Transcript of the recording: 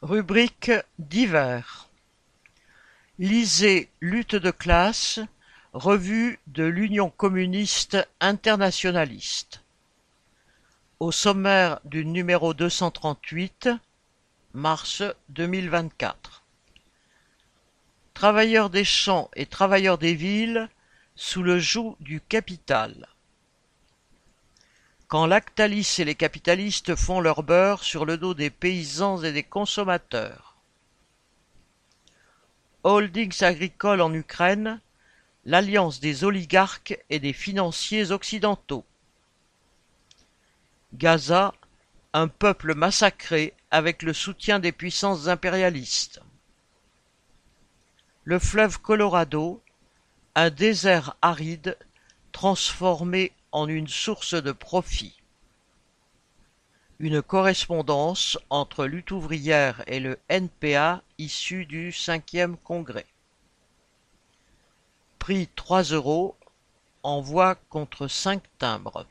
Rubrique divers. Lisez Lutte de classe, revue de l'Union communiste internationaliste. Au sommaire du numéro deux cent trente-huit, mars deux mille vingt-quatre. Travailleurs des champs et travailleurs des villes sous le joug du capital. Quand Lactalis et les capitalistes font leur beurre sur le dos des paysans et des consommateurs. Holdings agricoles en Ukraine, l'alliance des oligarques et des financiers occidentaux. Gaza, un peuple massacré avec le soutien des puissances impérialistes. Le fleuve Colorado, un désert aride transformé en une source de profit. Une correspondance entre Lutte ouvrière et le NPA issu du cinquième congrès. Prix trois euros, envoi contre cinq timbres.